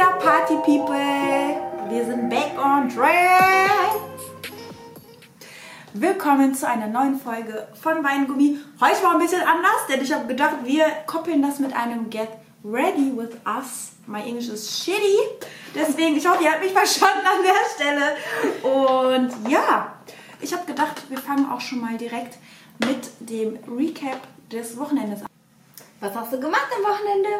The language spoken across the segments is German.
ab, Party People? Wir sind back on track. Willkommen zu einer neuen Folge von Weingummi. Heute war ein bisschen anders, denn ich habe gedacht, wir koppeln das mit einem Get Ready with Us. My English is shitty. Deswegen, ich hoffe, ihr habt mich verstanden an der Stelle. Und ja, ich habe gedacht, wir fangen auch schon mal direkt mit dem Recap des Wochenendes an. Was hast du gemacht am Wochenende?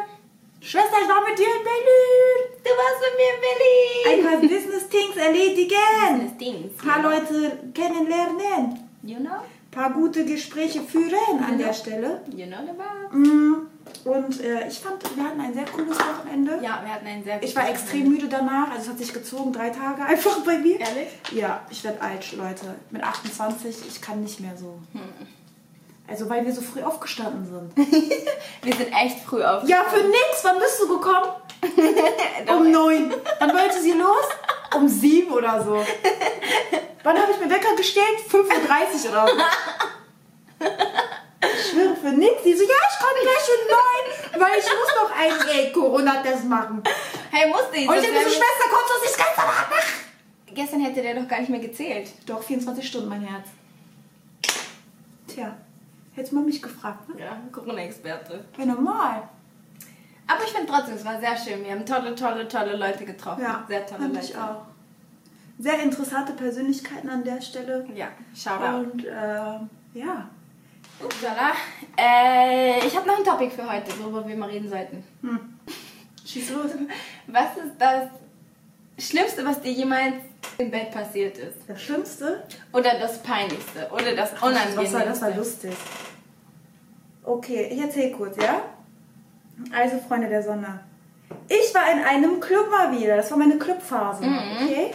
Schwester, ich war mit dir in Berlin. Du warst mit mir in Ein paar Business Things erledigen. Business Things. Ein paar Leute kennenlernen. You know? Ein paar gute Gespräche führen an der Stelle. You know the vibe. Mm, Und äh, ich fand, wir hatten ein sehr cooles Wochenende. Ja, wir hatten einen sehr Ich war extrem müde danach, also es hat sich gezogen, drei Tage einfach bei mir. Ehrlich? Ja, ich werde alt, Leute. Mit 28, ich kann nicht mehr so. Hm. Also weil wir so früh aufgestanden sind. Wir sind echt früh auf. Ja, für nix. Wann bist du gekommen? um neun. Wann wollte sie los? Um sieben oder so. Wann habe ich mir Wecker gestellt? 5.30 Uhr oder so. Ich schwöre für nix. Sie so, ja, ich komme gleich um neun, weil ich muss noch einen Corona-Test machen. Hey, musste ich. Und ich denke so, Schwester, kommst du nicht ganz wir- Gestern hätte der doch gar nicht mehr gezählt. Doch, 24 Stunden, mein Herz. Tja, hättest mal mich gefragt, ne? Ja, Corona-Experte. Ja, normal. Aber ich finde trotzdem, es war sehr schön. Wir haben tolle, tolle, tolle Leute getroffen. Ja, sehr tolle Leute. ich auch. Sehr interessante Persönlichkeiten an der Stelle. Ja, Shoutout. Und äh, ja, Upsala. Äh, ich habe noch ein Topic für heute, worüber wir mal reden sollten. schieß los. Was ist das Schlimmste, was dir jemals im Bett passiert ist? Das Schlimmste? Oder das Peinlichste? Oder das Das war, Unangenehmste? das war lustig. Okay, ich erzähle kurz, ja? Also, Freunde der Sonne. Ich war in einem Club mal wieder. Das war meine Clubphase. Mhm. Okay?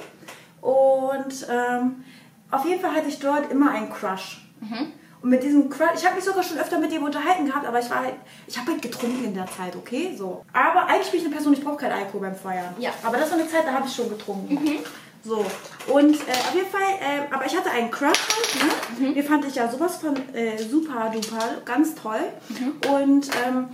Und ähm, auf jeden Fall hatte ich dort immer einen Crush. Mhm. Und mit diesem Crush, ich habe mich sogar schon öfter mit dem unterhalten gehabt, aber ich war halt, ich habe halt getrunken in der Zeit, okay? So. Aber eigentlich bin ich eine Person, ich brauche keinen Alkohol beim Feiern. Ja. Aber das war eine Zeit, da habe ich schon getrunken. So. Und äh, auf jeden Fall, äh, aber ich hatte einen Crush halt, ne? Den fand ich ja sowas von äh, super duper, ganz toll. Und ähm,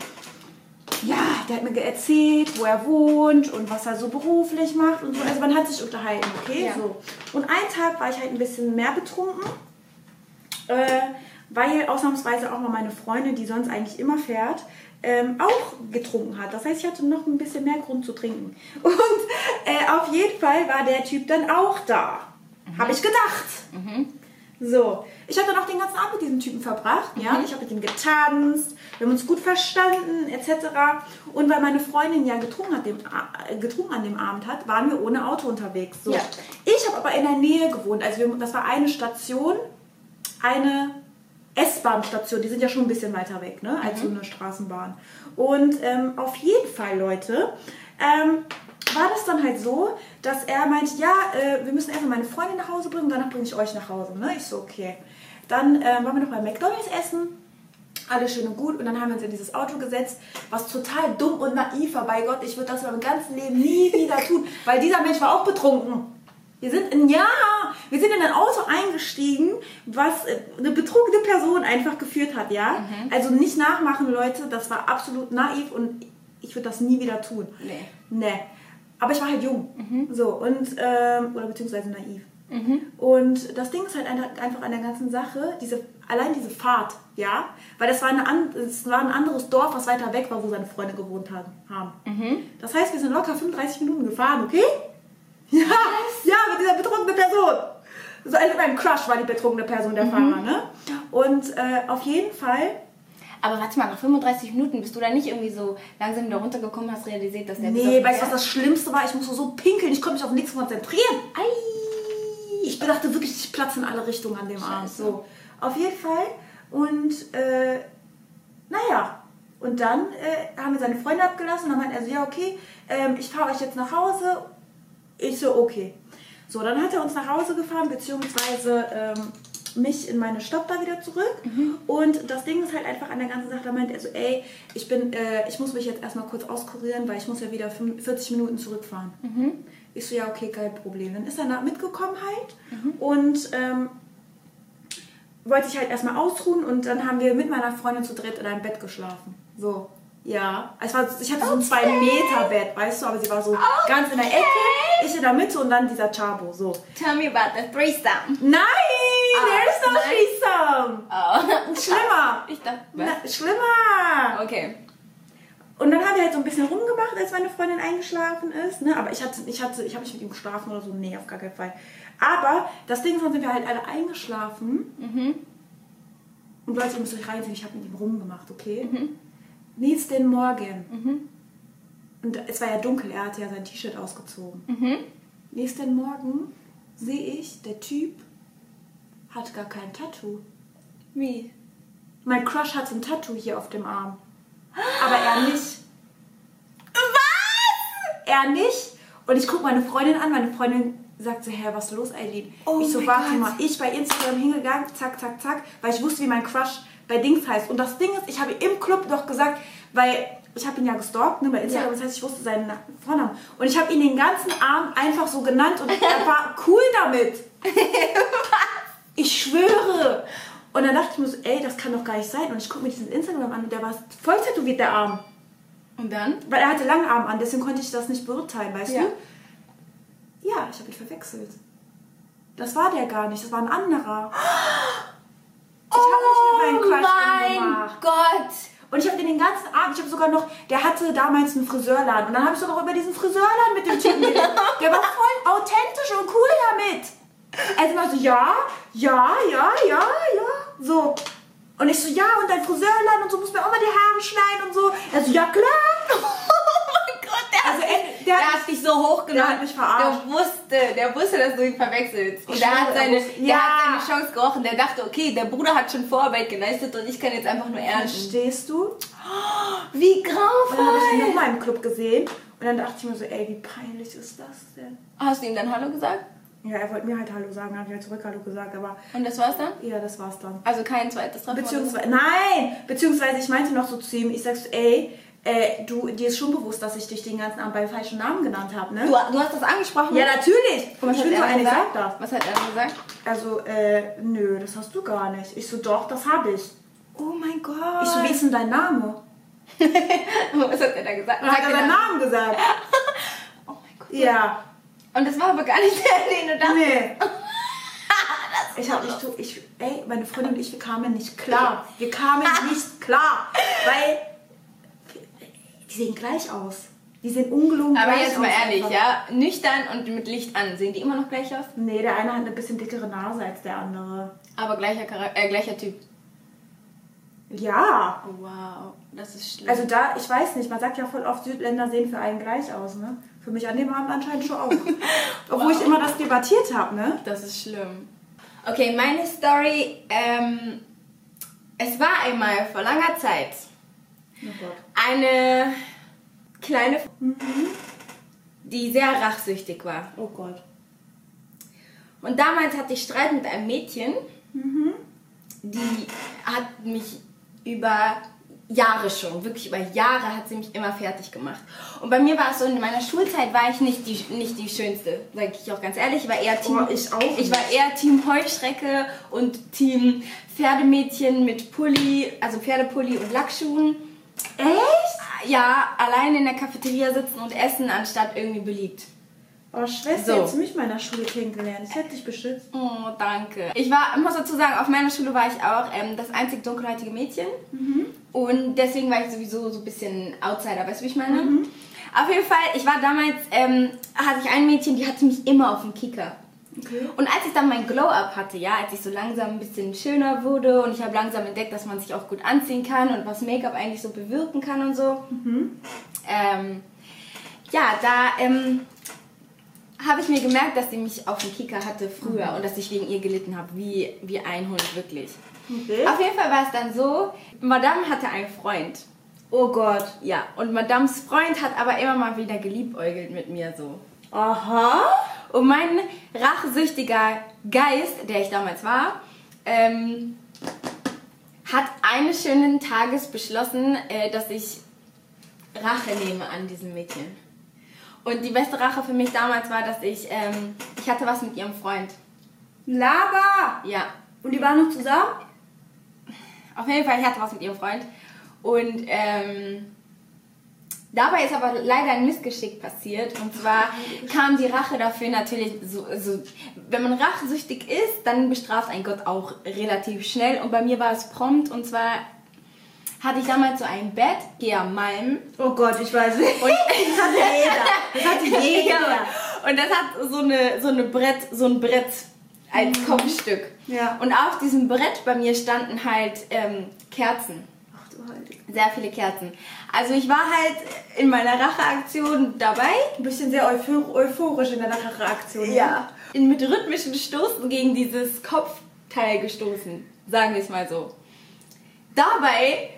ja, der hat mir erzählt, wo er wohnt und was er so beruflich macht und so. Also man hat sich unterhalten, okay? Ja. So. Und einen Tag war ich halt ein bisschen mehr betrunken, äh, weil ausnahmsweise auch mal meine Freundin, die sonst eigentlich immer fährt, ähm, auch getrunken hat. Das heißt, ich hatte noch ein bisschen mehr Grund zu trinken. Und äh, auf jeden Fall war der Typ dann auch da. Habe ich gedacht. So, ich habe dann auch den ganzen Abend mit diesem Typen verbracht. Ja, ich habe mit ihm getanzt, wir haben uns gut verstanden, etc. Und weil meine Freundin ja getrunken, hat dem, äh, getrunken an dem Abend hat, waren wir ohne Auto unterwegs. So. Ja. Ich habe aber in der Nähe gewohnt. Also wir, das war eine Station, eine S-Bahn-Station. Die sind ja schon ein bisschen weiter weg, ne, als so eine Straßenbahn. Und ähm, auf jeden Fall, Leute, ähm, war das dann halt so, dass er meint, ja, äh, wir müssen erstmal meine Freundin nach Hause bringen, danach bringe ich euch nach Hause. Ne? Ich so, okay. Dann ähm, waren wir noch bei McDonalds essen, alles schön und gut. Und dann haben wir uns in dieses Auto gesetzt, was total dumm und naiv war. Bei Gott, ich würde das in meinem ganzen Leben nie wieder tun, weil dieser Mensch war auch betrunken. Wir sind in, ja, wir sind in ein Auto eingestiegen, was äh, eine betrunkene Person einfach geführt hat, ja. Also nicht nachmachen, Leute, das war absolut naiv und ich würde das nie wieder tun. Nee. Nee. Aber ich war halt jung. So, und, ähm, oder beziehungsweise naiv. Und das Ding ist halt ein- einfach an der ganzen Sache, diese, allein diese Fahrt, ja, weil das war, eine, es war ein anderes Dorf, was weiter weg war, wo seine Freunde gewohnt haben. haben. Das heißt, wir sind locker 35 Minuten gefahren, okay? Ja, ja, mit dieser betrunkenen Person. So, also mein Crush war die betrunkene Person, der Fahrer, ne? Und äh, auf jeden Fall Aber warte mal, nach 35 Minuten bist du da nicht irgendwie so langsam wieder runtergekommen, hast realisiert, dass der Nee, weißt du, was das Schlimmste war? Ich musste so pinkeln, ich konnte mich auf nichts konzentrieren. Ei. Ich dachte wirklich, ich platze in alle Richtungen an dem Abend. Scheiße. So, auf jeden Fall. Und, äh, naja. Und dann äh, haben wir seine Freunde abgelassen und dann meinte er so, ja, okay, ähm, ich fahre euch jetzt nach Hause. Ich so, okay. So, dann hat er uns nach Hause gefahren, beziehungsweise ähm, mich in meine da wieder zurück. Und das Ding ist halt einfach an der ganzen Sache, da meinte er so, ey, ich bin, äh, ich muss mich jetzt erstmal kurz auskurieren, weil ich muss ja wieder 45 Minuten zurückfahren. Ich so, ja, okay, kein Problem. Dann ist er mitgekommen halt und ähm, wollte ich halt erstmal ausruhen und dann haben wir mit meiner Freundin zu dritt in einem Bett geschlafen. So. Ja, es war, ich hatte so ein 2 Meter Bett, weißt du, aber sie war so ganz in der Ecke, ich in der Mitte und dann dieser Chabo, so. Tell me about the threesome. Nein, Ah, there is no nein. threesome. Oh. Schlimmer. Ich dachte, Na, schlimmer. Okay. Und dann haben wir halt so ein bisschen rumgemacht, als meine Freundin eingeschlafen ist. Ne? Aber ich hatte, ich hatte, ich habe nicht mit ihm geschlafen oder so. Nee, auf gar keinen Fall. Aber das Ding ist, dann sind wir halt alle eingeschlafen. Mhm. Und Leute, ihr müsst euch reinziehen, ich habe mit ihm rumgemacht, okay? Nächsten Morgen. Mhm. Und es war ja dunkel, er hatte ja sein T-Shirt ausgezogen. Mhm. Nächsten Morgen sehe ich, der Typ hat gar kein Tattoo. Wie? Mein Crush hat ein Tattoo hier auf dem Arm. Aber er nicht. Was? Er nicht. Und ich gucke meine Freundin an. Meine Freundin sagt so, hä, was ist los, Eileen? Oh ich so, warte Gott. mal. Ich bei Instagram hingegangen, zack, zack, zack, weil ich wusste, wie mein Crush bei Dings heißt. Und das Ding ist, ich habe im Club doch gesagt, weil ich habe ihn ja gestalkt ne, bei Instagram, Ja. das heißt, ich wusste seinen Na- Vornamen. Und ich habe ihn den ganzen Abend einfach so genannt und er war cool damit. Ich schwöre. Und dann dachte ich mir so, ey, das kann doch gar nicht sein. Und ich gucke mir diesen Instagram an und der war voll tätowiert, der Arm. Und dann? Weil er hatte lange Arm an, deswegen konnte ich das nicht beurteilen, weißt Ja. du? Ja, ich habe ihn verwechselt. Das war der gar nicht, das war ein anderer. Ich habe nicht mit meinem Crush Oh mein. Gott. Und ich habe den den ganzen Abend, ich habe sogar noch, der hatte damals einen Friseurladen. Und dann habe ich sogar über diesen Friseurladen mit dem Typen geredet. Der war voll authentisch und. Also immer so, ja, ja, ja, ja, ja. So. Und ich so, ja, und dein Friseurladen und so muss mir auch mal die Haare schneiden und so. Er so, ja klar. Oh mein Gott, der, Also, hat, er- dich, der der hat- dich so hochgenommen. der hat mich verarscht. Der wusste, der wusste, dass du ihn verwechselst. Und Ich der hat, schwöre, er seine, der Ja. hat seine Chance gerochen. Der dachte, okay, der Bruder hat schon Vorarbeit geleistet und ich kann jetzt einfach nur ernten. Verstehst du? Wie Und dann habe ich ihn grauenvoll. nochmal im Club gesehen. Und dann dachte ich mir so, ey, wie peinlich ist das denn? Hast du ihm dann Hallo gesagt? Ja, er wollte mir halt Hallo sagen, habe ich halt zurück Hallo gesagt, aber Und das war's dann? ja, das war's dann. Also kein zweites Treffen? Beziehungsweise, nein! Beziehungsweise ich meinte noch so zu ihm, ich sag so, ey, äh, du, dir ist schon bewusst, dass ich dich den ganzen Abend beim falschen Namen genannt habe, ne? Du, du hast das angesprochen? ja, natürlich! Und ich hat bin so eine, gesagt? sag das. Was hat er gesagt? Also, äh, nö, das hast du gar nicht. Ich so, doch, das habe ich. Oh mein Gott. Ich so, wie ist denn dein Name? was hat er da gesagt? Dann hat er seinen Namen gesagt. Oh mein Gott. Ja. Und das war aber gar nicht der, den du dachtest. Nee. Ich hab nicht, ich, ey, meine Freundin und ich, wir kamen nicht klar. Wir kamen nicht klar, weil die sehen gleich aus. Die sehen ungelogen Aber gleich jetzt mal ehrlich, einfach. ja? Nüchtern und mit Licht an. Sehen die immer noch gleich aus? Nee, der eine hat eine bisschen dickere Nase als der andere. Aber gleicher, Charak äh, gleicher Typ. Ja. Oh, wow. Das ist schlimm. Also da, ich weiß nicht, man sagt ja voll oft, Südländer sehen für einen gleich aus, ne? Für mich an dem Abend anscheinend schon auch. Obwohl ich immer das debattiert habe, ne? das ist schlimm. Okay, meine Story. Ähm, es war einmal vor langer Zeit Oh eine kleine, die sehr rachsüchtig war. Oh Gott. Und damals hatte ich Streit mit einem Mädchen, die hat mich über Jahre schon, wirklich über Jahre hat sie mich immer fertig gemacht. Und bei mir war es so, in meiner Schulzeit war ich nicht die, nicht die Schönste, sage ich auch ganz ehrlich. Ich war eher Team, Oh, ich auch ich war eher Team Heuschrecke und Team Pferdemädchen mit Pulli, also Pferdepulli und Lackschuhen. Echt? Ja, allein in der Cafeteria sitzen und essen, anstatt irgendwie beliebt. Oh, Schwester, So. jetzt mich in meiner Schule kennengelernt. Ich hätte dich beschützt. Oh, danke. Ich war, muss dazu sagen, auf meiner Schule war ich auch ähm, das einzig dunkelhäutige Mädchen. Und deswegen war ich sowieso so ein bisschen Outsider, weißt du, wie ich meine? Auf jeden Fall, ich war damals, ähm, hatte ich ein Mädchen, die hatte mich immer auf dem Kicker. Okay. Und als ich dann mein Glow-Up hatte, ja, als ich so langsam ein bisschen schöner wurde und ich habe langsam entdeckt, dass man sich auch gut anziehen kann und was Make-up eigentlich so bewirken kann und so. Ähm, ja, da ähm, habe ich mir gemerkt, dass sie mich auf dem Kicker hatte früher und dass ich wegen ihr gelitten habe, wie, wie ein Hund, wirklich. Okay. Auf jeden Fall war es dann so, Madame hatte einen Freund. Oh Gott. Ja, und Madames Freund hat aber immer mal wieder geliebäugelt mit mir so. Aha. Und mein rachsüchtiger Geist, der ich damals war, ähm, hat eines schönen Tages beschlossen, äh, dass ich Rache nehme an diesem Mädchen. Und die beste Rache für mich damals war, dass ich, ähm, ich hatte was mit ihrem Freund. Lava. Ja, Und die waren noch zusammen? Auf jeden Fall, ich hatte was mit ihrem Freund. Und ähm, Dabei ist aber leider ein Missgeschick passiert. Und zwar kam die Rache dafür natürlich so, so, wenn man rachsüchtig ist, dann bestraft ein Gott auch relativ schnell. Und bei mir war es prompt. Und zwar hatte ich damals so ein Bett, Gea Malm. Oh Gott, ich weiß nicht. Und das hatte jeder. Das hatte jeder. Und das hat so eine, so eine Brett, so ein Brett als Kopfstück. Ja. Und auf diesem Brett bei mir standen halt ähm, Kerzen. Ach du Heilige. Sehr viele Kerzen. Also ich war halt in meiner Racheaktion dabei. Ein bisschen sehr euphor euphorisch in deiner Reaktion. In, mit rhythmischen Stoßen gegen dieses Kopfteil gestoßen. Sagen wir es mal so. Dabei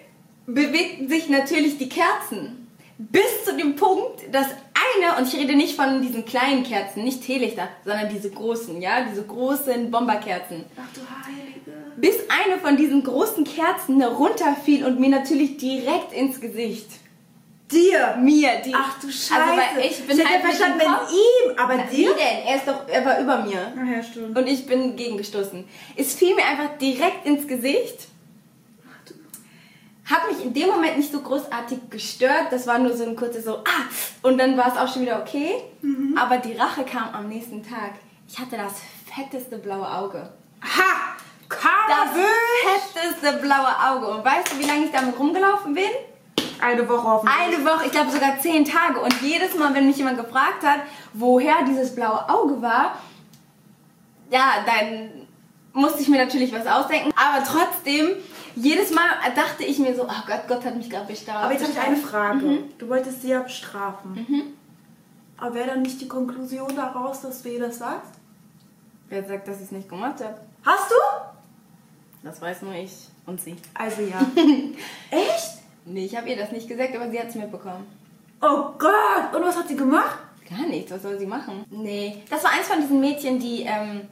bewegten sich natürlich die Kerzen. Bis zu dem Punkt, dass eine, und ich rede nicht von diesen kleinen Kerzen, nicht Teelichter, sondern diese großen, ja, diese großen Bomberkerzen. Ach du Heilige. Bis eine von diesen großen Kerzen runterfiel und mir natürlich direkt ins Gesicht. Dir. Mir, die. Ach du Scheiße. Also, weil ich bin ich halt mit verstanden, Kopf- ihm, aber Na, Wie dir? denn? Er ist doch, er war über mir. Ach ja, stimmt. Und ich bin gegengestoßen. Es fiel mir einfach direkt ins Gesicht. Hat mich in dem Moment nicht so großartig gestört. Das war nur so ein kurzes so, ah! Und dann war es auch schon wieder okay. Mhm. Aber die Rache kam am nächsten Tag. Ich hatte das fetteste blaue Auge. Ha! Das Karabüsch! fetteste blaue Auge. Und weißt du, wie lange ich damit rumgelaufen bin? Eine Woche hoffentlich. Eine Woche, ich glaube sogar zehn Tage. Und jedes Mal, wenn mich jemand gefragt hat, woher dieses blaue Auge war, ja, dann musste ich mir natürlich was ausdenken. Aber trotzdem, jedes Mal dachte ich mir so, oh Gott, Gott hat mich gerade bestraft. Aber jetzt habe ich eine Frage. Mhm. Du wolltest sie ja bestrafen. Aber wäre dann nicht die Konklusion daraus, dass du ihr das sagst? Wer sagt, dass ich es nicht gemacht habe? Hast du? Das weiß nur ich und sie. Also ja. Echt? Nee, ich habe ihr das nicht gesagt, aber sie hat es mitbekommen. Oh Gott! Und was hat sie gemacht? Gar nichts, was soll sie machen? Nee. Das war eins von diesen Mädchen, die, ähm,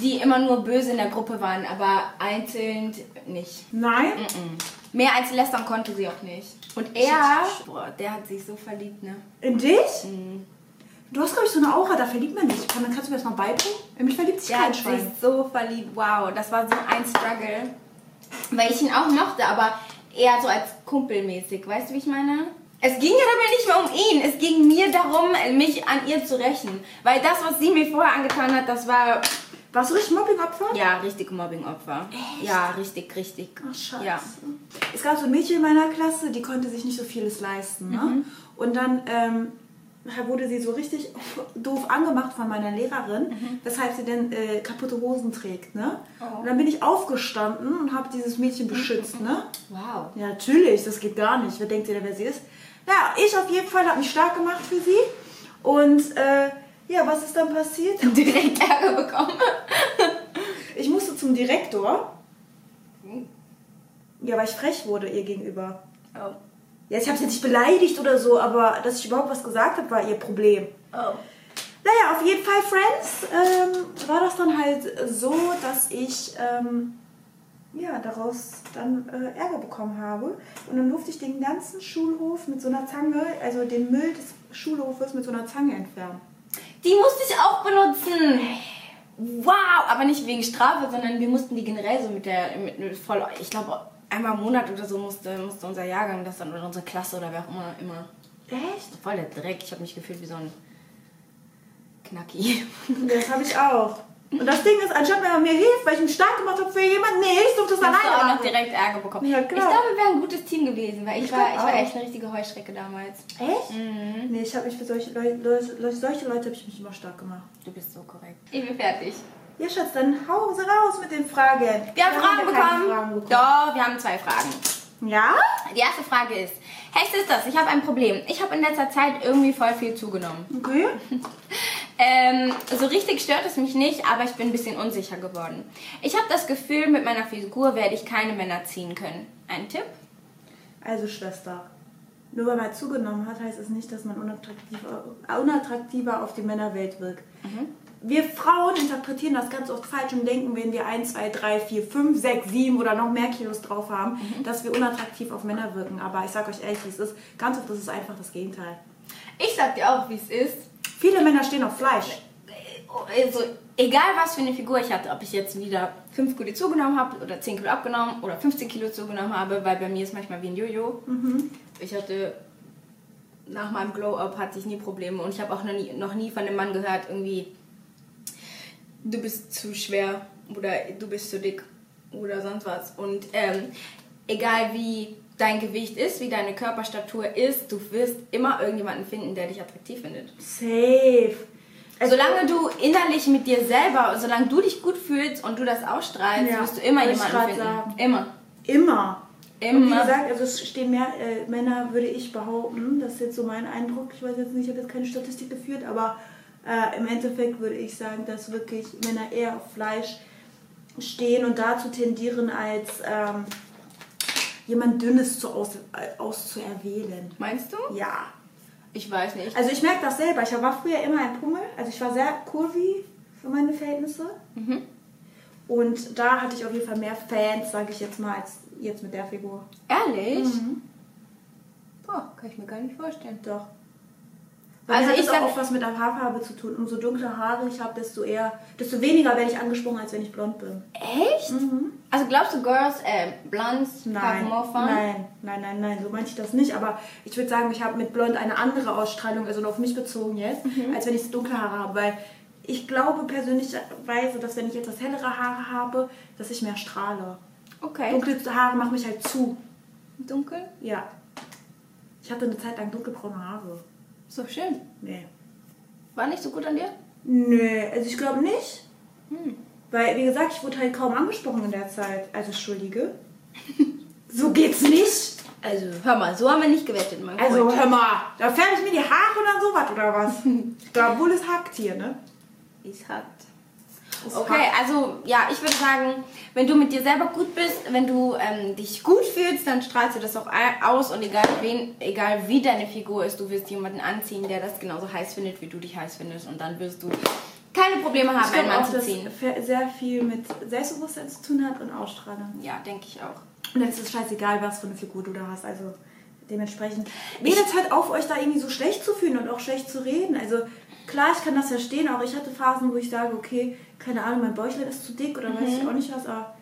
die immer nur böse in der Gruppe waren, aber einzeln nicht. Nein? Mhm. Mehr als lästern konnte sie auch nicht. Und er, boah, der hat sich so verliebt, ne? In dich? Mhm. Du hast, glaube ich, so eine Aura, da verliebt man dich. Kann, kannst du mir das mal beibringen? In mich verliebt sich Der kein hat sich Schwein. so verliebt, wow, das war so ein Struggle. Weil ich ihn auch mochte, aber eher so als kumpelmäßig, weißt du, wie ich meine? Es ging ja dabei nicht mehr um ihn, es ging mir darum, mich an ihr zu rächen. Weil das, was sie mir vorher angetan hat, das war, Warst du richtig Mobbingopfer? ja, richtig Mobbingopfer. Ja, richtig, richtig. Ach, scheiße. Ja. Es gab so ein Mädchen in meiner Klasse, die konnte sich nicht so vieles leisten. Ne? Mhm. Und dann ähm, wurde sie so richtig doof angemacht von meiner Lehrerin, Mhm. weshalb sie denn äh, kaputte Hosen trägt. Ne? Oh. Und dann bin ich aufgestanden und habe dieses Mädchen beschützt. Ne? Wow. Ja, natürlich, das geht gar nicht. Wer denkt ihr, denn, wer sie ist? Ja, ich auf jeden Fall habe mich stark gemacht für sie. Und äh, ja, was ist dann passiert? Direkt Ärger bekommen. Ich musste zum Direktor. Ja, weil ich frech wurde ihr gegenüber. Oh. Ja, ich habe sie nicht beleidigt oder so, aber dass ich überhaupt was gesagt habe, war ihr Problem. Oh. Naja, auf jeden Fall, Friends, ähm, war das dann halt so, dass ich ähm, ja, daraus dann äh, Ärger bekommen habe. Und dann durfte ich den ganzen Schulhof mit so einer Zange, also den Müll des Schulhofes mit so einer Zange entfernen. Die musste ich auch benutzen. Wow, aber nicht wegen Strafe, sondern wir mussten die generell so mit der, mit, mit voll, ich glaube einmal im Monat oder so musste, musste unser Jahrgang das dann oder unsere Klasse oder wer auch immer immer. Echt? Voll der Dreck. Ich habe mich gefühlt wie so ein Knacki. Das habe ich auch. Und das Ding ist, anstatt wenn man mir hilft, weil ich mich stark gemacht habe für jemanden, nee, ich durfte es Hast du alleine auch noch direkt Ärger bekommen. Ja, ich glaube, wir wären ein gutes Team gewesen, weil ich, Ich war, ich war echt eine richtige Heuschrecke damals. Echt? Mhm. Nee, ich habe mich für solche Leute, Leute, solche Leute habe ich mich immer stark gemacht. Du bist so korrekt. Ich bin fertig. Ja, Schatz, dann hau sie raus mit den Fragen. Wir haben ja Fragen keine bekommen. Fragen bekommen. Doch, wir haben zwei Fragen. Ja? Die erste Frage ist, hey Sisters, ich habe ein Problem. Ich habe in letzter Zeit irgendwie voll viel zugenommen. Okay. Ähm, so richtig stört es mich nicht, aber ich bin ein bisschen unsicher geworden. Ich habe das Gefühl, mit meiner Figur werde ich keine Männer ziehen können. Ein Tipp? Also, Schwester. Nur weil man zugenommen hat, heißt es nicht, dass man unattraktiver, unattraktiver auf die Männerwelt wirkt. Wir Frauen interpretieren das ganz oft falsch und denken, wenn wir 1, 2, 3, 4, 5, 6, 7 oder noch mehr Kilos drauf haben, dass wir unattraktiv auf Männer wirken. Aber ich sag euch ehrlich, es ist. Ganz oft ist es einfach das Gegenteil. Ich sag dir auch, wie es ist. Viele Männer stehen auf Fleisch. Also, egal was für eine Figur ich hatte, ob ich jetzt wieder 5 Kilo zugenommen habe oder 10 Kilo abgenommen oder 15 Kilo zugenommen habe, weil bei mir ist manchmal wie ein Jojo. Ich hatte nach meinem Glow-Up hatte ich nie Probleme und ich habe auch noch nie, noch nie von einem Mann gehört, irgendwie, du bist zu schwer oder du bist zu dick oder sonst was. Und ähm, egal wie dein Gewicht ist, wie deine Körperstatur ist, du wirst immer irgendjemanden finden, der dich attraktiv findet. Safe. Also, Solange du innerlich mit dir selber, solange du dich gut fühlst und du das ausstrahlst, Ja, wirst du immer jemanden finden. sagen. Immer. immer. Und wie Immer. gesagt, also es stehen mehr äh, Männer, würde ich behaupten. Das ist jetzt so mein Eindruck. Ich weiß jetzt nicht, ich habe jetzt keine Statistik geführt, aber äh, im Endeffekt würde ich sagen, dass wirklich Männer eher auf Fleisch stehen und dazu tendieren, als ähm, jemand Dünnes zu aus, äh, auszuerwählen. Meinst du? Ja. Ich weiß nicht. Also ich merke das selber. Ich war früher immer ein Pummel. Also ich war sehr kurvy für meine Verhältnisse. Mhm. Und da hatte ich auf jeden Fall mehr Fans, sage ich jetzt mal, als jetzt mit der Figur. Ehrlich? Mhm. Boah, kann ich mir gar nicht vorstellen. Doch. Also Also hat ich es sag- auch was mit der Haarfarbe zu tun. Umso dunkler Haare ich habe, desto eher, desto weniger werde ich angesprochen, als wenn ich blond bin. Echt? Also glaubst du, Girls, äh, Blondes Nein, nein, nein, nein, nein, so meinte ich das nicht. Aber ich würde sagen, ich habe mit blond eine andere Ausstrahlung, also nur auf mich bezogen jetzt, Mhm. als wenn ich dunkle Haare habe. Weil ich glaube persönlicherweise, dass wenn ich etwas hellere Haare habe, dass ich mehr strahle. Okay. Dunkle Haare machen mich halt zu. Dunkel? Ja. Ich hatte eine Zeit lang dunkelbraune Haare. So schön. Nee. War nicht so gut an dir? Nee, also ich glaube nicht. Hm. Weil, wie gesagt, ich wurde halt kaum angesprochen in der Zeit. Also, entschuldige. so geht's nicht. Also, hör mal, so haben wir nicht gewettet, mein Also, Freund. hör mal, da färbe ich mir die Haare dann sowas, oder was? da wohl es hackt hier, ne? Es hat. Okay, also ja, ich würde sagen, wenn du mit dir selber gut bist, wenn du ähm, dich gut fühlst, dann strahlst du das auch aus und egal wen, egal wie deine Figur ist, du wirst jemanden anziehen, der das genauso heiß findet, wie du dich heiß findest und dann wirst du keine Probleme haben, einen Mann auch, zu dass ziehen. fe- sehr viel mit Selbstbewusstsein zu tun hat und Ausstrahlung. Ja, denke ich auch. Und dann ist es scheißegal, was für eine Figur du da hast. Also dementsprechend. Redet halt auf, euch da irgendwie so schlecht zu fühlen und auch schlecht zu reden. Also klar, ich kann das verstehen, auch ich hatte Phasen, wo ich sage, okay, keine Ahnung, mein Bäuchlein ist zu dick oder weiß ich auch nicht was, aber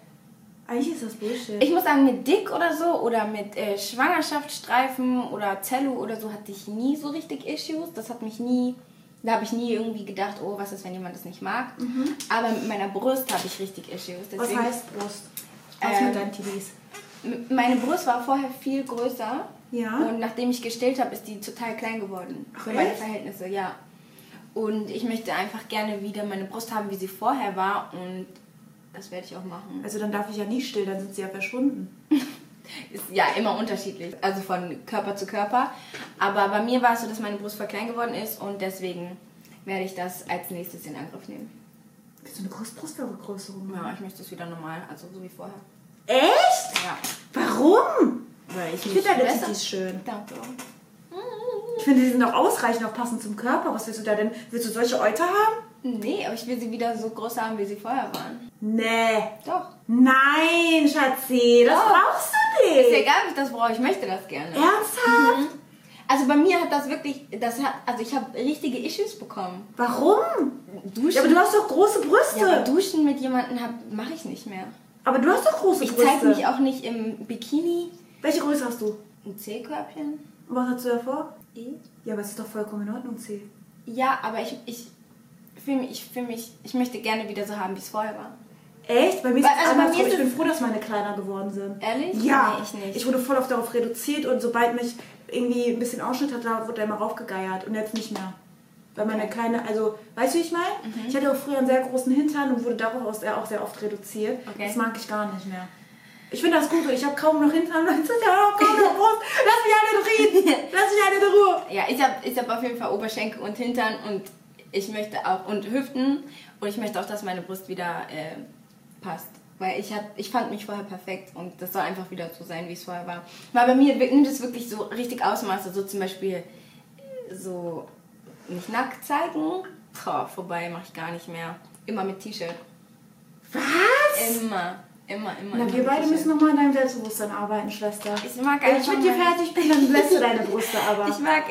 eigentlich ist das Bullshit. Ich muss sagen, mit Dick oder so oder mit äh, Schwangerschaftsstreifen oder Zello oder so hatte ich nie so richtig Issues. Das hat mich nie, da habe ich nie irgendwie gedacht, oh, was ist, wenn jemand das nicht mag. Aber mit meiner Brust habe ich richtig Issues. was Deswegen, heißt Brust? Was Ähm, mit deinen TVs? M- Meine Brust war vorher viel größer. Ja. Und nachdem ich gestillt habe, ist die total klein geworden. Ach, für meine? Verhältnisse, ja. Und ich möchte einfach gerne wieder meine Brust haben, wie sie vorher war. Und das werde ich auch machen. Also dann darf ich ja nie still, dann sind sie ja verschwunden. Ist ja immer unterschiedlich. Also von Körper zu Körper. Aber bei mir war es so, dass meine Brust voll klein geworden ist. Und deswegen werde ich das als nächstes in Angriff nehmen. Willst du eine Brustvergrößerung Ja, ich möchte es wieder normal. Also so wie vorher. Echt? Ja. Warum? Weil ich Ich finde deine Titis schön. Danke. Ich finde, die sind auch ausreichend, auch passend zum Körper. Was willst du da denn? Willst du solche Euter haben? Nee, aber ich will sie wieder so groß haben, wie sie vorher waren. Nee. Doch. Nein, Schatzi, das Doch. brauchst du nicht. Ist ja egal, ob ich das brauche, ich möchte das gerne. Ernsthaft? Also bei mir hat das wirklich, das hat, also ich habe richtige Issues bekommen. Warum? Duschen. Ja, aber du hast doch große Brüste. Ja, aber duschen mit jemandem mache ich nicht mehr. Aber du hast doch große Ich Brüste. zeige mich auch nicht im Bikini. Welche Größe hast du? Ein C-Körbchen. Was hast du davor? E. Ja, aber es ist doch vollkommen in Ordnung, C. Ja, aber ich, ich fühle mich, ich fühle mich, ich möchte gerne wieder so haben, wie es vorher war. Echt? Bei mir ist es also bei mir Ich bin froh, dass meine kleiner geworden sind. Ehrlich? Ja. Nee, ich nicht. Ich wurde voll oft darauf reduziert und sobald mich irgendwie ein bisschen Ausschnitt hat, da wurde er immer raufgegeiert und jetzt nicht mehr. Weil meine kleine, also, weißt du, wie ich meine? Mhm. Ich hatte auch früher einen sehr großen Hintern und wurde daraus auch sehr oft reduziert. Okay. Das mag ich gar nicht mehr. Ich finde das gut ich habe kaum noch Hintern, das ist ja auch kaum noch Brust. Lass mich alle in Frieden. Lass mich alle in Ruhe. Ja, ich habe ich hab auf jeden Fall Oberschenkel und Hintern und ich möchte auch, und Hüften und ich möchte auch, dass meine Brust wieder äh, passt. Weil ich, hab, ich fand mich vorher perfekt und das soll einfach wieder so sein, wie es vorher war. Weil bei mir nimmt es wirklich so richtig Ausmaße, so zum Beispiel äh, so nicht nackt zeigen. Boah, vorbei, mache ich gar nicht mehr. Immer mit T-Shirt. Was? Immer, immer, immer. Na, immer wir beide müssen nochmal an deinem Selbstbewusstsein arbeiten, Schwester. Ich mag Wenn ich mit dir fertig bin, dann lässt du deine Brüste aber. Ich mag,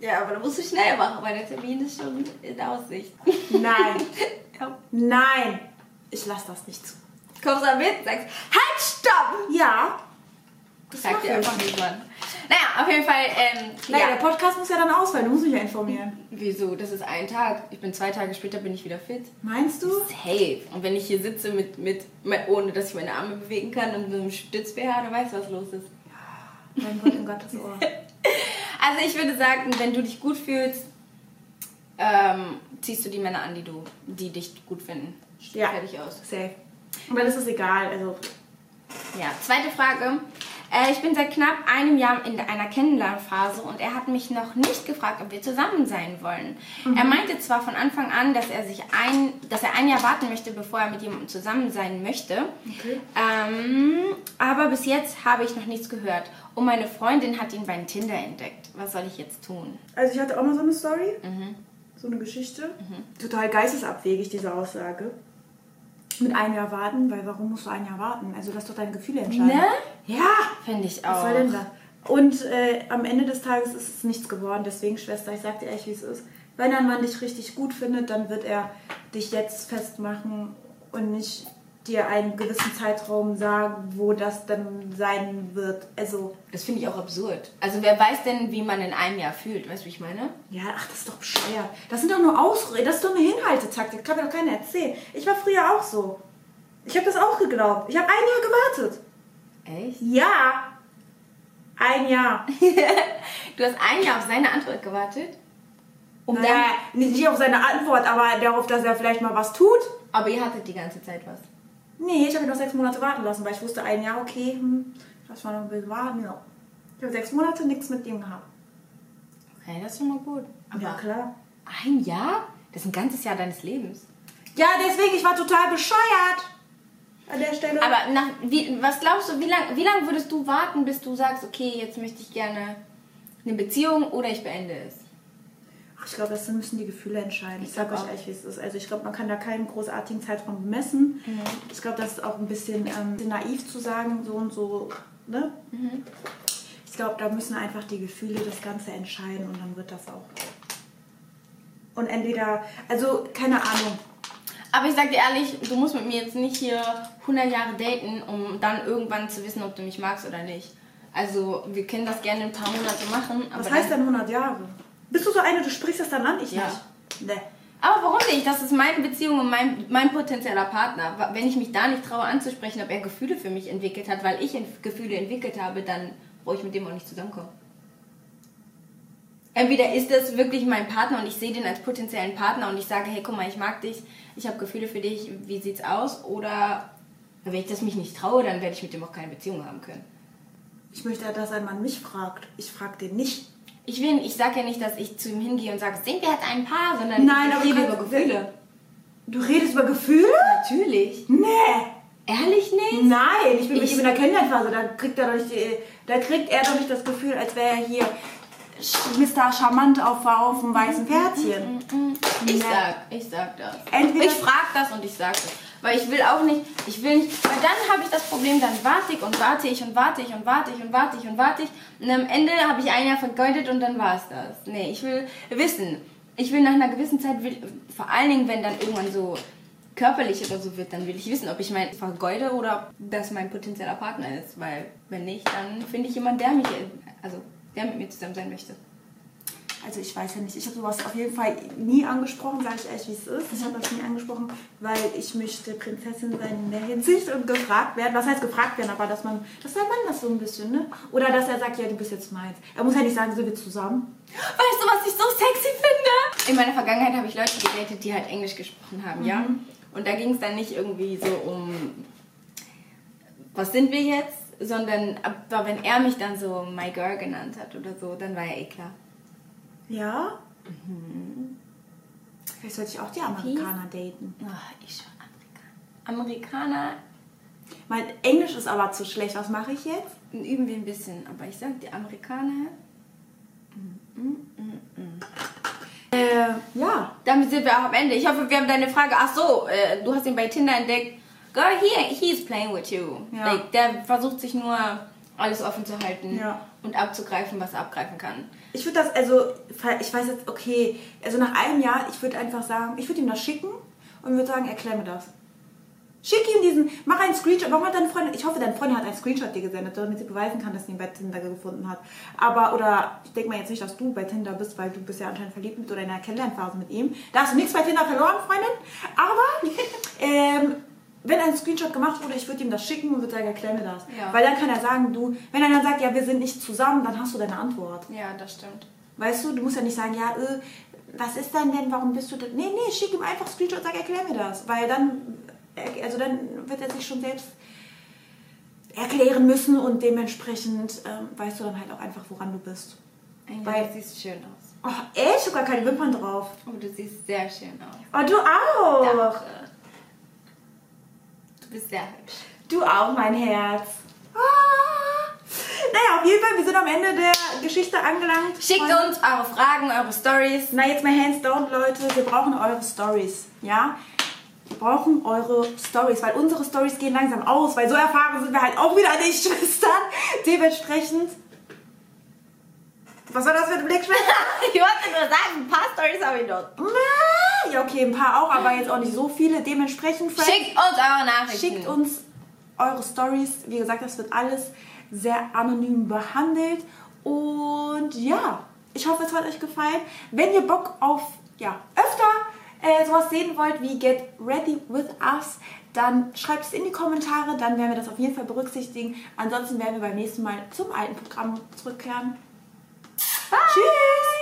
ja, aber da musst du schnell machen, weil der Termin ist schon in Aussicht. Nein. Ja. Nein. Ich lasse das nicht zu. Kommst du mit, sagst, halt, stopp! Ja. Das Sag dir einfach nicht wann. Naja, auf jeden Fall, ähm, Naja, ja. der Podcast muss ja dann ausfallen, du musst mich ja informieren. Wieso? Das ist ein Tag. Ich bin zwei Tage später bin ich wieder fit. Meinst du? Safe. Und wenn ich hier sitze mit, mit, ohne dass ich meine Arme bewegen kann und mit einem Stütz-BH, dann weißt du, was los ist. Mein Gott, in Gottes Ohr. Also ich würde sagen, wenn du dich gut fühlst, ähm, ziehst du die Männer an, die du, die dich gut finden. Ja. Fertig aus. Safe. Und dann ist es egal, also... Ja, zweite Frage. Äh, ich bin seit knapp einem Jahr in einer Kennenlernphase und er hat mich noch nicht gefragt, ob wir zusammen sein wollen. Er meinte zwar von Anfang an, dass er sich ein, dass er ein Jahr warten möchte, bevor er mit jemandem zusammen sein möchte. Okay. Ähm, aber bis jetzt habe ich noch nichts gehört. Und meine Freundin hat ihn bei Tinder entdeckt. Was soll ich jetzt tun? Also ich hatte auch mal so eine Story, Mhm. so eine Geschichte. Total geistesabwegig, diese Aussage. Mit einem Jahr warten, weil warum musst du ein Jahr warten? Also lass doch deine Gefühle entscheiden. Ne? Ja! Finde ich Was auch. soll denn da? Und äh, am Ende des Tages ist es nichts geworden. Deswegen, Schwester, ich sag dir ehrlich, wie es ist. Wenn ein Mann dich richtig gut findet, dann wird er dich jetzt festmachen und nicht dir einen gewissen Zeitraum sagen, wo das dann sein wird. Also, Das finde ich auch absurd. Also wer weiß denn, wie man in einem Jahr fühlt? Weißt du, wie ich meine? ja, ach, das ist doch bescheuert. Das sind doch nur Ausreden, das ist doch eine Hinhaltetaktik. Kann mir doch keiner erzählen. Ich war früher auch so. Ich habe das auch geglaubt. Ich habe ein Jahr gewartet. Echt? Ja. Ein Jahr. Du hast ein Jahr auf seine Antwort gewartet? Um Naja, nicht auf seine Antwort, aber darauf, dass er vielleicht mal was tut. aber ihr hattet die ganze Zeit was. Nee, ich habe ihn noch sechs Monate warten lassen, weil ich wusste, ein Jahr, okay, hm, lass mal noch ein bisschen warten. Ja. Ich habe sechs Monate nichts mit ihm gehabt. Okay, das ist schon mal gut. Aber ja, klar. ein Jahr? Das ist ein ganzes Jahr deines Lebens. Ja, deswegen, ich war total bescheuert. An der Stelle. Aber nach, wie, was glaubst du, wie lange wie lang würdest du warten, bis du sagst, okay, jetzt möchte ich gerne eine Beziehung oder ich beende es? Ich glaube, das müssen die Gefühle entscheiden. Ich, Ich sag glaub euch ehrlich, wie es ist. Also ich glaube, man kann da keinen großartigen Zeitraum bemessen. Mhm. Ich glaube, das ist auch ein bisschen ähm, naiv zu sagen, so und so. Ne? Mhm. Ich glaube, da müssen einfach die Gefühle das Ganze entscheiden und dann wird das auch. Und entweder, also keine Ahnung. Aber ich sag dir ehrlich, du musst mit mir jetzt nicht hier 100 Jahre daten, um dann irgendwann zu wissen, ob du mich magst oder nicht. Also, wir können das gerne ein paar Monate machen. Was heißt denn 100 Jahre? Bist du so eine, du sprichst das dann an? Ich Ja. nicht. Nee. Aber warum nicht? Das ist meine Beziehung und mein, mein potenzieller Partner. Wenn ich mich da nicht traue anzusprechen, ob er Gefühle für mich entwickelt hat, weil ich Gefühle entwickelt habe, dann brauche ich mit dem auch nicht zusammenkommen. Entweder ist das wirklich mein Partner und ich sehe den als potenziellen Partner und ich sage, hey, guck mal, ich mag dich, ich habe Gefühle für dich, wie sieht's aus? Oder wenn ich das mich nicht traue, dann werde ich mit dem auch keine Beziehung haben können. Ich möchte, dass ein Mann mich fragt. Ich frage den nicht. Ich will, ich sage ja nicht, dass ich zu ihm hingehe und sage, sind wir jetzt ein Paar, sondern Nein, ich rede über Gefühle. Du redest über Gefühle? Natürlich. Nee. Ehrlich nicht? Nein, ich bin mit Ich- ihm in der Kennenlernphase. Da kriegt er doch nicht, da kriegt er doch nicht das Gefühl, als wäre er hier Mr. Charmant auf, auf dem weißen Pferdchen. Ich Nee. sag, ich sag das. Entweder- ich frag das und ich sag das. Weil ich will auch nicht, ich will nicht, weil dann habe ich das Problem, dann warte ich und warte ich und warte ich und warte ich und warte ich und warte ich und am Ende habe ich ein Jahr vergeudet und dann war es das. Nee, ich will wissen. Ich will nach einer gewissen Zeit, will, vor allen Dingen, wenn dann irgendwann so körperlich oder so wird, dann will ich wissen, ob ich mein vergeude oder ob das mein potenzieller Partner ist. Weil wenn nicht, dann finde ich jemanden, der mich, also der mit mir zusammen sein möchte. Also ich weiß ja nicht, ich habe sowas auf jeden Fall nie angesprochen, sage ich ehrlich, wie es ist. Ich habe das nie angesprochen, weil ich möchte Prinzessin sein in der Hinsicht und gefragt werden. Was heißt gefragt werden, aber dass man, dass der Mann das so ein bisschen, ne? Oder dass er sagt, ja, du bist jetzt meins. Er muss ja nicht sagen, sind wir zusammen. Weißt du, was ich so sexy finde? In meiner Vergangenheit habe ich Leute gedatet, die halt Englisch gesprochen haben, ja? Und da ging es dann nicht irgendwie so um, was sind wir jetzt? Sondern, aber wenn er mich dann so My Girl genannt hat oder so, dann war ja eh klar. Ja? Vielleicht sollte ich auch die Amerikaner daten. Ach, ich schon Amerikaner. Amerikaner Mein Englisch ist aber zu schlecht. Was mache ich jetzt? üben wir ein bisschen, aber ich sag dir, Amerikaner, Äh, ja. damit sind wir auch am Ende. Ich hoffe, wir haben deine Frage, ach so, äh, du hast ihn bei Tinder entdeckt. Girl, he, he's playing with you. Ja. Like, der versucht sich nur alles offen zu halten Ja. Und abzugreifen, was abgreifen kann. Ich würde das, also, ich weiß jetzt, okay, also nach einem Jahr, ich würde einfach sagen, ich würde ihm das schicken und würde sagen, erklär mir das. Schick ihm diesen, mach einen Screenshot. Warum hat deine Freundin, ich hoffe, deine Freundin hat einen Screenshot dir gesendet, damit sie beweisen kann, dass sie ihn bei Tinder gefunden hat. Aber, oder, ich denke mal jetzt nicht, dass du bei Tinder bist, weil du bist ja anscheinend verliebt mit oder in einer Kennenlernphase mit ihm. Da hast du nichts bei Tinder verloren, Freundin. Aber, ähm, wenn ein Screenshot gemacht wurde, ich würde ihm das schicken und würde sagen, erklär mir das. Ja. Weil dann kann er sagen, du, wenn er dann sagt, ja, wir sind nicht zusammen, dann hast du deine Antwort. Ja, das stimmt. Weißt du, du musst ja nicht sagen, ja, äh, was ist dann denn, warum bist du denn? Nee, nee, schick ihm einfach Screenshot, sag, erklär mir das. Weil dann, also dann wird er sich schon selbst erklären müssen und dementsprechend ähm, weißt du dann halt auch einfach, woran du bist. Weil- du siehst schön aus. Oh, echt? Ich hab gar keine Wimpern drauf. Oh, du siehst sehr schön aus. Oh, du auch. Danke. Du bist sehr hübsch. Du auch, mein Herz. Ah. Naja, auf jeden Fall, wir sind am Ende der Geschichte angelangt. Schickt uns eure Fragen, eure Stories. Na, jetzt mal hands down, Leute. Wir brauchen eure Stories. Ja? Wir brauchen eure Stories, weil unsere Stories gehen langsam aus, weil so erfahren sind wir halt auch wieder nicht, Schwestern. Dementsprechend. Was war das für ein Blick, Schwester? Ich wollte nur sagen, ein paar Stories habe ich noch. Ja, okay, ein paar auch, aber jetzt auch nicht so viele. Dementsprechend, Frank, Schickt uns eure Nachrichten. schickt uns eure Stories. Wie gesagt, das wird alles sehr anonym behandelt. Und ja, ich hoffe, es hat euch gefallen. Wenn ihr Bock auf ja, öfter äh, sowas sehen wollt wie Get Ready with Us, dann schreibt es in die Kommentare. Dann werden wir das auf jeden Fall berücksichtigen. Ansonsten werden wir beim nächsten Mal zum alten Programm zurückkehren. Tschüss!